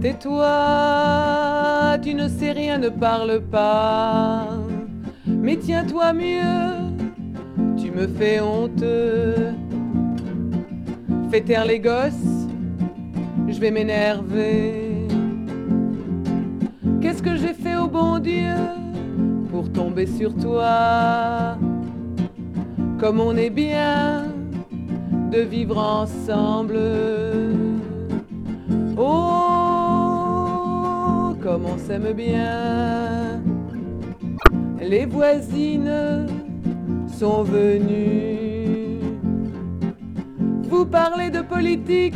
Tais-toi, tu ne sais rien, ne parle pas. Mais tiens-toi mieux, tu me fais honte. Fais taire les gosses, je vais m'énerver. Qu'est-ce que j'ai fait au bon Dieu pour tomber sur toi? Comme on est bien de vivre ensemble. Oh, comme on s'aime bien. Les voisines sont venues. Vous parlez de politique,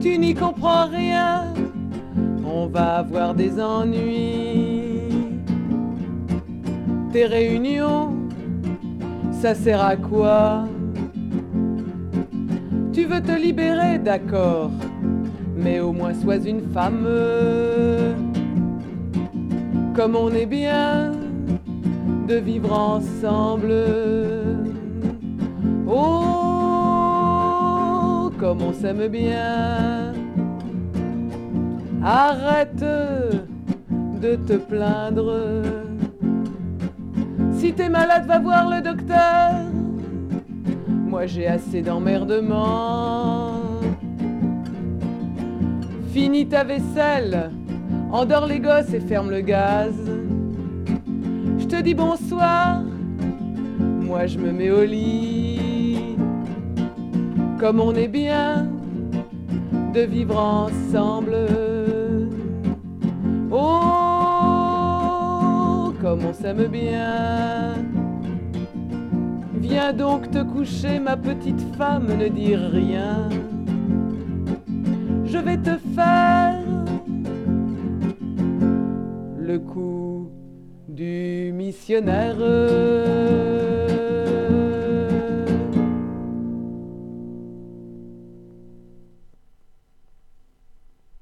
tu n'y comprends rien. On va avoir des ennuis. Tes réunions, ça sert à quoi? Tu veux te libérer, d'accord, mais au moins sois une femme. Comme on est bien de vivre ensemble. Oh, comme on s'aime bien. Arrête de te plaindre. Si t'es malade, va voir le docteur. Moi j'ai assez d'emmerdement. Finis ta vaisselle, endors les gosses et ferme le gaz. Je te dis bonsoir, moi je me mets au lit. Comme on est bien de vivre ensemble. Oh, comme on s'aime bien. Viens donc te coucher, ma petite femme, ne dis rien. Je vais te faire le coup du missionnaire.